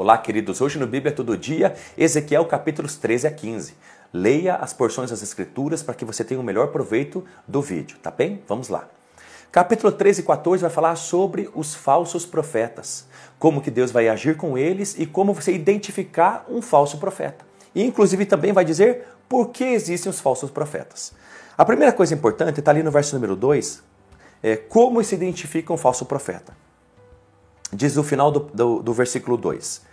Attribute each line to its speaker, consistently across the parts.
Speaker 1: Olá, queridos. Hoje no Bíblia Todo Dia, Ezequiel capítulos 13 a 15. Leia as porções das Escrituras para que você tenha o melhor proveito do vídeo, tá bem? Vamos lá. Capítulo 13 e 14 vai falar sobre os falsos profetas, como que Deus vai agir com eles e como você identificar um falso profeta. E inclusive também vai dizer por que existem os falsos profetas. A primeira coisa importante está ali no verso número 2, é como se identifica um falso profeta. Diz o final do, do, do versículo 2: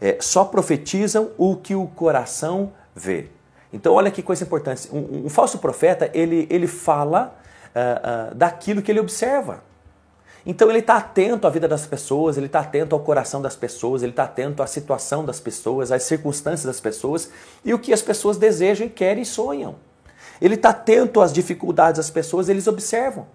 Speaker 1: é, só profetizam o que o coração vê. Então, olha que coisa importante. Um, um falso profeta, ele, ele fala uh, uh, daquilo que ele observa. Então, ele está atento à vida das pessoas, ele está atento ao coração das pessoas, ele está atento à situação das pessoas, às circunstâncias das pessoas e o que as pessoas desejam, querem e sonham. Ele está atento às dificuldades das pessoas, eles observam.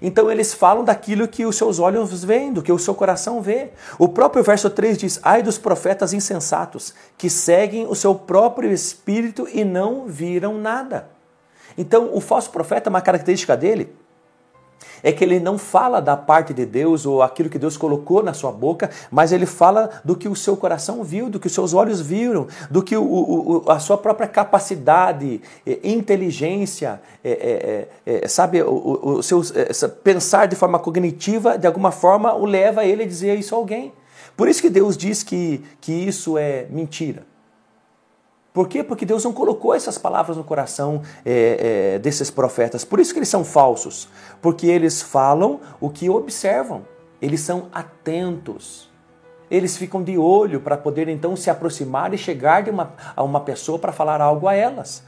Speaker 1: Então eles falam daquilo que os seus olhos veem, do que o seu coração vê. O próprio verso 3 diz: Ai dos profetas insensatos, que seguem o seu próprio espírito e não viram nada. Então, o falso profeta, uma característica dele é que ele não fala da parte de Deus ou aquilo que Deus colocou na sua boca, mas ele fala do que o seu coração viu, do que os seus olhos viram, do que o, o, a sua própria capacidade, eh, inteligência, é, é, é, sabe, o, o seu pensar de forma cognitiva, de alguma forma, o leva a ele a dizer isso a alguém. Por isso que Deus diz que, que isso é mentira. Por quê? Porque Deus não colocou essas palavras no coração é, é, desses profetas. Por isso que eles são falsos. Porque eles falam o que observam. Eles são atentos. Eles ficam de olho para poder então se aproximar e chegar de uma, a uma pessoa para falar algo a elas.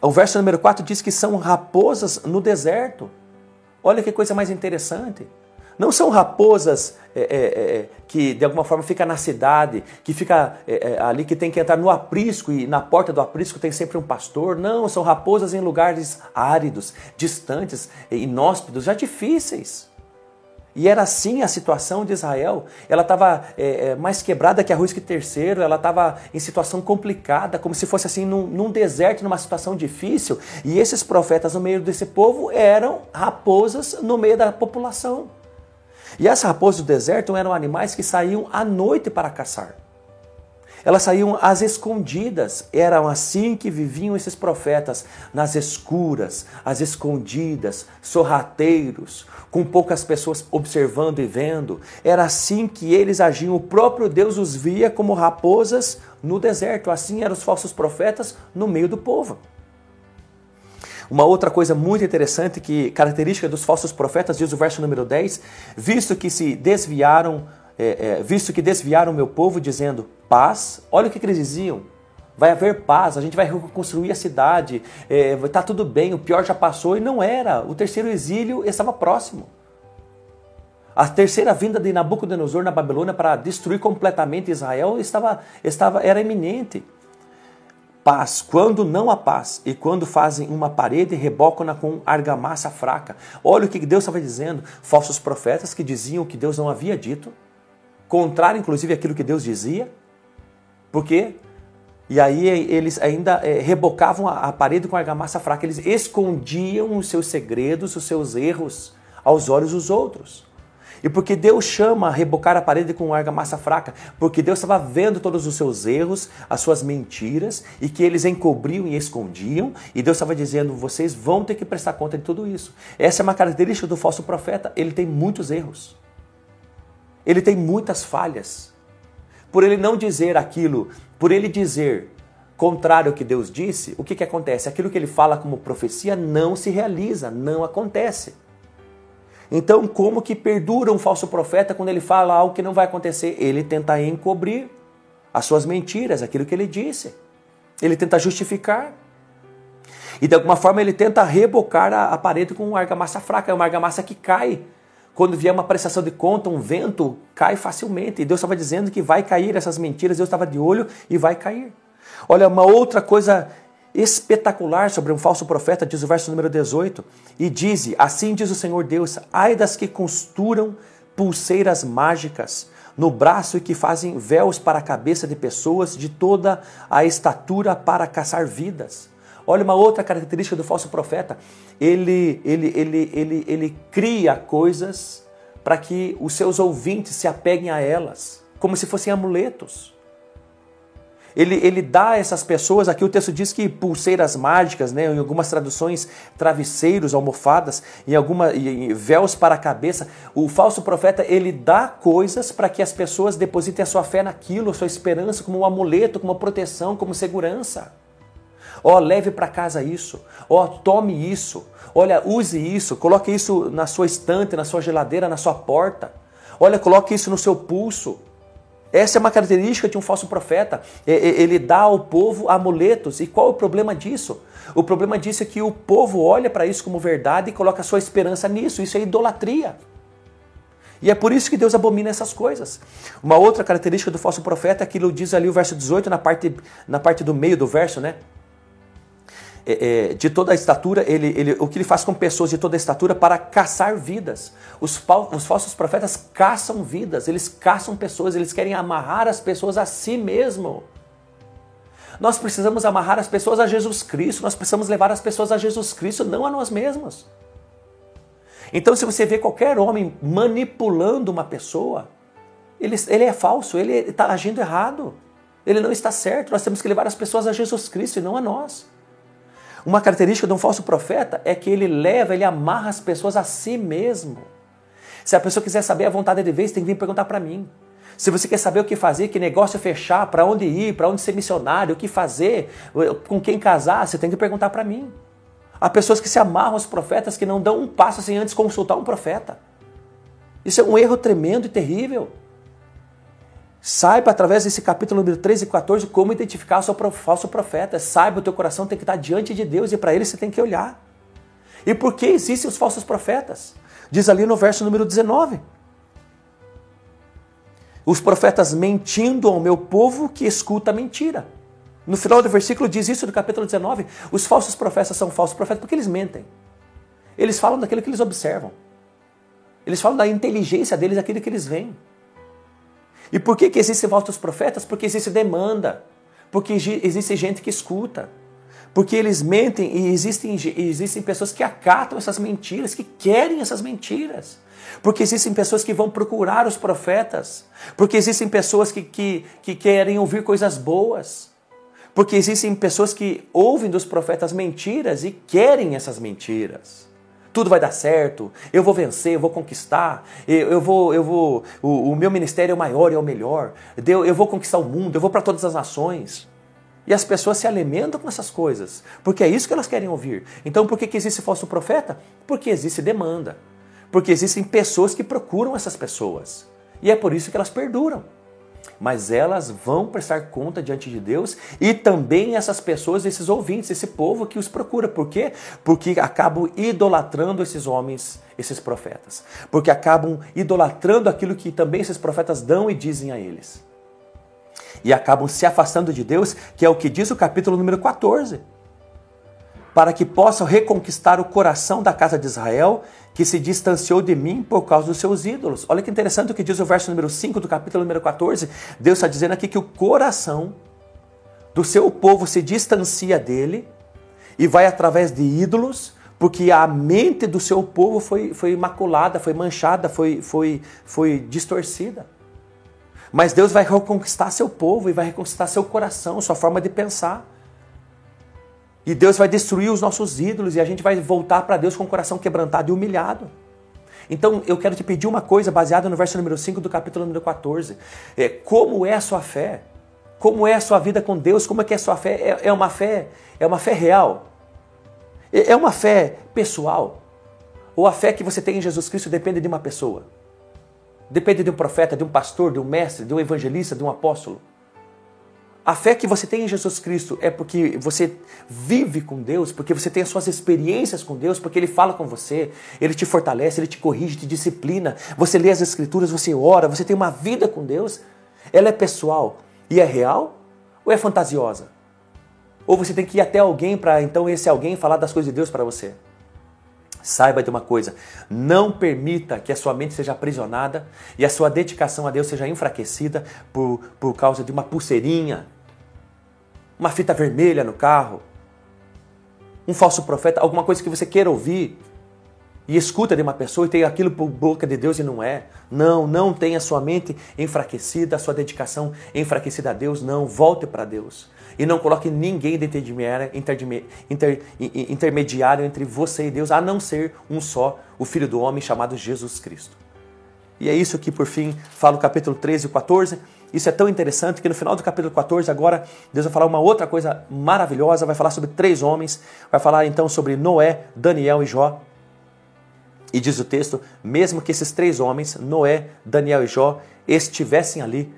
Speaker 1: O verso número 4 diz que são raposas no deserto. Olha que coisa mais interessante. Não são raposas é, é, é, que de alguma forma fica na cidade, que fica é, é, ali, que tem que entrar no aprisco e na porta do aprisco tem sempre um pastor. Não, são raposas em lugares áridos, distantes, inóspitos, já difíceis. E era assim a situação de Israel. Ela estava é, mais quebrada que arroz que terceiro, ela estava em situação complicada, como se fosse assim num, num, deserto, numa situação difícil. E esses profetas no meio desse povo eram raposas no meio da população. E as raposas do deserto eram animais que saíam à noite para caçar. Elas saíam às escondidas. Eram assim que viviam esses profetas, nas escuras, às escondidas, sorrateiros, com poucas pessoas observando e vendo. Era assim que eles agiam. O próprio Deus os via como raposas no deserto. Assim eram os falsos profetas no meio do povo. Uma outra coisa muito interessante que característica dos falsos profetas, diz o verso número 10, visto que se desviaram, é, é, visto que desviaram o meu povo, dizendo paz, olha o que, que eles diziam. Vai haver paz, a gente vai reconstruir a cidade, está é, tudo bem, o pior já passou, e não era. O terceiro exílio estava próximo. A terceira vinda de Nabucodonosor na Babilônia para destruir completamente Israel estava, estava, era iminente paz, quando não há paz, e quando fazem uma parede, rebocam-na com argamassa fraca. Olha o que Deus estava dizendo. Falsos profetas que diziam que Deus não havia dito, contrário inclusive àquilo que Deus dizia. Por quê? E aí eles ainda é, rebocavam a, a parede com argamassa fraca, eles escondiam os seus segredos, os seus erros aos olhos dos outros. E porque Deus chama a rebocar a parede com argamassa fraca? Porque Deus estava vendo todos os seus erros, as suas mentiras, e que eles encobriam e escondiam, e Deus estava dizendo: vocês vão ter que prestar conta de tudo isso. Essa é uma característica do falso profeta, ele tem muitos erros. Ele tem muitas falhas. Por ele não dizer aquilo, por ele dizer contrário ao que Deus disse, o que, que acontece? Aquilo que ele fala como profecia não se realiza, não acontece. Então, como que perdura um falso profeta quando ele fala algo que não vai acontecer? Ele tenta encobrir as suas mentiras, aquilo que ele disse. Ele tenta justificar. E de alguma forma ele tenta rebocar a, a parede com uma argamassa fraca, é uma argamassa que cai. Quando vier uma prestação de conta, um vento, cai facilmente. E Deus estava dizendo que vai cair essas mentiras, Deus estava de olho e vai cair. Olha, uma outra coisa espetacular sobre um falso profeta, diz o verso número 18, e diz: Assim diz o Senhor Deus: ai das que costuram pulseiras mágicas no braço e que fazem véus para a cabeça de pessoas de toda a estatura para caçar vidas. Olha uma outra característica do falso profeta: ele, ele, ele, ele, ele cria coisas para que os seus ouvintes se apeguem a elas como se fossem amuletos. Ele, ele dá a essas pessoas, aqui o texto diz que pulseiras mágicas, né, em algumas traduções, travesseiros, almofadas, em alguma em véus para a cabeça. O falso profeta, ele dá coisas para que as pessoas depositem a sua fé naquilo, a sua esperança como um amuleto, como proteção, como segurança. Ó, oh, leve para casa isso. Ó, oh, tome isso. Olha, use isso. Coloque isso na sua estante, na sua geladeira, na sua porta. Olha, coloque isso no seu pulso. Essa é uma característica de um falso profeta. Ele dá ao povo amuletos. E qual é o problema disso? O problema disso é que o povo olha para isso como verdade e coloca sua esperança nisso. Isso é idolatria. E é por isso que Deus abomina essas coisas. Uma outra característica do falso profeta é aquilo diz ali o verso 18, na parte, na parte do meio do verso, né? É, é, de toda a estatura, ele, ele, o que ele faz com pessoas de toda a estatura para caçar vidas. Os, os falsos profetas caçam vidas, eles caçam pessoas, eles querem amarrar as pessoas a si mesmo. Nós precisamos amarrar as pessoas a Jesus Cristo, nós precisamos levar as pessoas a Jesus Cristo, não a nós mesmos. Então, se você vê qualquer homem manipulando uma pessoa, ele, ele é falso, ele está agindo errado, ele não está certo. Nós temos que levar as pessoas a Jesus Cristo e não a nós. Uma característica de um falso profeta é que ele leva, ele amarra as pessoas a si mesmo. Se a pessoa quiser saber a vontade de Deus, tem que vir perguntar para mim. Se você quer saber o que fazer, que negócio fechar, para onde ir, para onde ser missionário, o que fazer, com quem casar, você tem que perguntar para mim. Há pessoas que se amarram aos profetas que não dão um passo sem antes consultar um profeta. Isso é um erro tremendo e terrível. Saiba através desse capítulo número 13 e 14 como identificar o seu falso profeta. Saiba, o teu coração tem que estar diante de Deus e para ele você tem que olhar. E por que existem os falsos profetas? Diz ali no verso número 19. Os profetas mentindo ao meu povo que escuta a mentira. No final do versículo diz isso do capítulo 19. Os falsos profetas são falsos profetas porque eles mentem. Eles falam daquilo que eles observam. Eles falam da inteligência deles, daquilo que eles veem. E por que, que existem falsos profetas? Porque existe demanda, porque existe gente que escuta, porque eles mentem e existem, existem pessoas que acatam essas mentiras, que querem essas mentiras. Porque existem pessoas que vão procurar os profetas, porque existem pessoas que, que, que querem ouvir coisas boas, porque existem pessoas que ouvem dos profetas mentiras e querem essas mentiras tudo vai dar certo, eu vou vencer, eu vou conquistar, eu, eu vou, eu vou, o, o, meu ministério é o maior e é o melhor, eu, eu vou conquistar o mundo, eu vou para todas as nações. E as pessoas se alimentam com essas coisas, porque é isso que elas querem ouvir. Então por que, que existe falso profeta? Porque existe demanda, porque existem pessoas que procuram essas pessoas. E é por isso que elas perduram mas elas vão prestar conta diante de Deus e também essas pessoas, esses ouvintes, esse povo que os procura. Por quê? Porque acabam idolatrando esses homens, esses profetas. Porque acabam idolatrando aquilo que também esses profetas dão e dizem a eles. E acabam se afastando de Deus, que é o que diz o capítulo número 14 para que possam reconquistar o coração da casa de Israel, que se distanciou de mim por causa dos seus ídolos. Olha que interessante o que diz o verso número 5 do capítulo número 14. Deus está dizendo aqui que o coração do seu povo se distancia dele e vai através de ídolos, porque a mente do seu povo foi, foi maculada, foi manchada, foi, foi, foi distorcida. Mas Deus vai reconquistar seu povo e vai reconquistar seu coração, sua forma de pensar. E Deus vai destruir os nossos ídolos e a gente vai voltar para Deus com o coração quebrantado e humilhado. Então eu quero te pedir uma coisa baseada no verso número 5 do capítulo número 14. É, como é a sua fé? Como é a sua vida com Deus? Como é que é a sua fé? É, é uma fé, é uma fé real? É, é uma fé pessoal? Ou a fé que você tem em Jesus Cristo depende de uma pessoa? Depende de um profeta, de um pastor, de um mestre, de um evangelista, de um apóstolo? A fé que você tem em Jesus Cristo é porque você vive com Deus, porque você tem as suas experiências com Deus, porque Ele fala com você, Ele te fortalece, Ele te corrige, te disciplina. Você lê as Escrituras, você ora, você tem uma vida com Deus. Ela é pessoal e é real ou é fantasiosa? Ou você tem que ir até alguém para então esse alguém falar das coisas de Deus para você? Saiba de uma coisa: não permita que a sua mente seja aprisionada e a sua dedicação a Deus seja enfraquecida por, por causa de uma pulseirinha, uma fita vermelha no carro, um falso profeta, alguma coisa que você queira ouvir. e escuta de uma pessoa e tem aquilo por boca de Deus e não é. Não, não tenha sua mente enfraquecida, a sua dedicação enfraquecida a Deus. Não, volte para Deus. E não coloque ninguém de intermediário entre você e Deus, a não ser um só, o Filho do Homem chamado Jesus Cristo. E é isso que, por fim, fala o capítulo 13 e 14. Isso é tão interessante que no final do capítulo 14, agora, Deus vai falar uma outra coisa maravilhosa, vai falar sobre três homens, vai falar então sobre Noé, Daniel e Jó. E diz o texto: mesmo que esses três homens, Noé, Daniel e Jó, estivessem ali,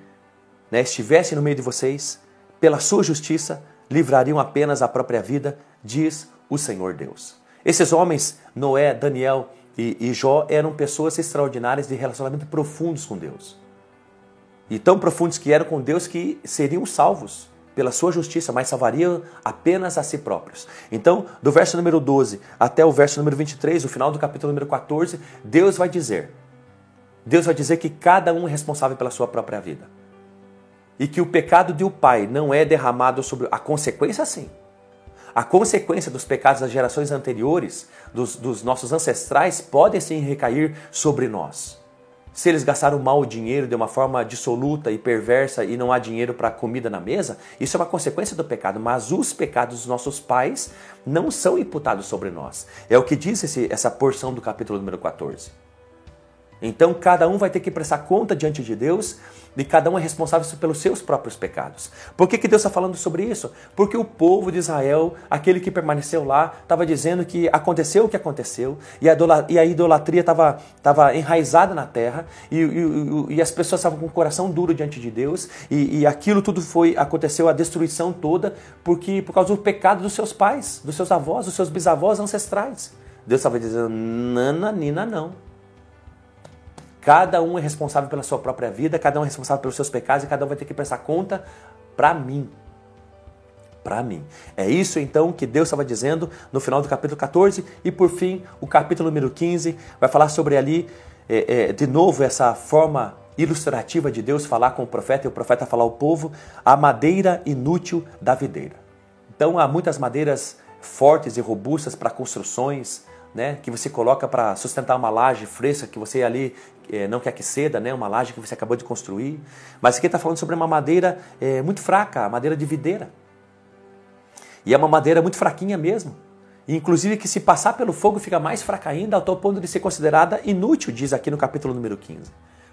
Speaker 1: né, estivessem no meio de vocês, pela sua justiça, livrariam apenas a própria vida, diz o Senhor Deus. Esses homens, Noé, Daniel e, e Jó, eram pessoas extraordinárias de relacionamento profundos com Deus. E tão profundos que eram com Deus que seriam salvos pela sua justiça, mas salvariam apenas a si próprios. Então, do verso número 12 até o verso número 23, o final do capítulo número 14, Deus vai dizer: Deus vai dizer que cada um é responsável pela sua própria vida. E que o pecado de um pai não é derramado sobre a consequência sim. A consequência dos pecados das gerações anteriores, dos, dos nossos ancestrais, podem sim recair sobre nós. Se eles gastaram mal o dinheiro de uma forma dissoluta e perversa e não há dinheiro para comida na mesa, isso é uma consequência do pecado, mas os pecados dos nossos pais não são imputados sobre nós. É o que diz esse, essa porção do capítulo número 14. Então cada um vai ter que prestar conta diante de Deus e cada um é responsável pelos seus próprios pecados. Por que, que Deus está falando sobre isso? Porque o povo de Israel, aquele que permaneceu lá, estava dizendo que aconteceu o que aconteceu e a idolatria estava tava enraizada na terra e, e, e, as pessoas estavam com o coração duro diante de Deus e, e aquilo tudo foi aconteceu a destruição toda porque por causa do pecado dos seus pais, dos seus avós, dos seus bisavós ancestrais. Deus estava dizendo, nana, nina, não. Cada um é responsável pela sua própria vida, cada um é responsável pelos seus pecados e cada um vai ter que prestar conta para mim. Para mim. É isso então que Deus estava dizendo no final do capítulo 14 e por fim o capítulo número 15 vai falar sobre ali é, é, de novo essa forma ilustrativa de Deus falar com o profeta e o profeta falar ao povo a madeira inútil da videira. Então há muitas madeiras fortes e robustas para construções, né, que você coloca para sustentar uma laje fresca que você ali é, não quer que ceda, né, uma laje que você acabou de construir. Mas aqui está falando sobre uma madeira é, muito fraca, a madeira de videira. E é uma madeira muito fraquinha mesmo. E, inclusive que se passar pelo fogo fica mais fraca ainda, ao ponto de ser considerada inútil, diz aqui no capítulo número 15.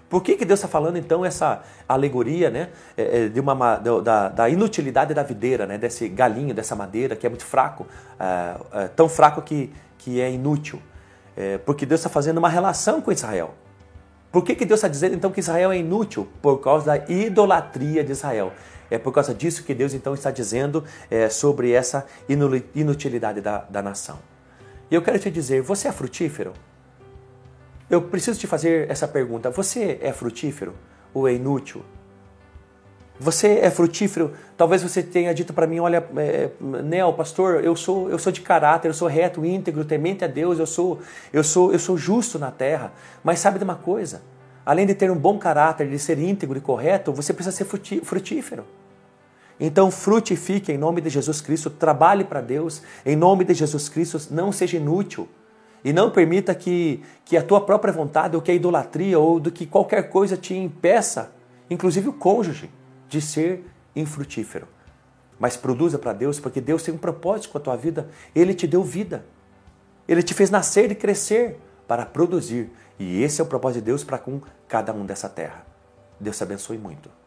Speaker 1: Por que, que Deus está falando então essa alegoria né, é, de uma, da, da, inutilidade da videira, né, desse galinho, dessa madeira que é muito fraco, é, é, tão fraco que, que é inútil? É, porque Deus está fazendo uma relação com Israel. Por que, que Deus está dizendo então que Israel é inútil? Por causa da idolatria de Israel. É por causa disso que Deus então está dizendo é, sobre essa inutilidade da, da nação. E eu quero te dizer, você é frutífero? Eu preciso te fazer essa pergunta. Você é frutífero ou é inútil? Você é frutífero? Talvez você tenha dito para mim, olha, é, Nel, pastor, eu sou, eu sou de caráter, eu sou reto, íntegro, temente a Deus, eu sou, eu sou, eu sou justo na terra. Mas sabe de uma coisa? Além de ter um bom caráter, de ser íntegro e correto, você precisa ser frutífero. Então frutifique em nome de Jesus Cristo, trabalhe para Deus, em nome de Jesus Cristo, não seja inútil. E não permita que, que a tua própria vontade, ou que a idolatria, ou do que qualquer coisa te impeça, inclusive o cônjuge, de ser infrutífero. Mas produza para Deus, porque Deus tem um propósito com a tua vida. Ele te deu vida. Ele te fez nascer e crescer para produzir. E esse é o propósito de Deus para com cada um dessa terra. Deus te abençoe muito.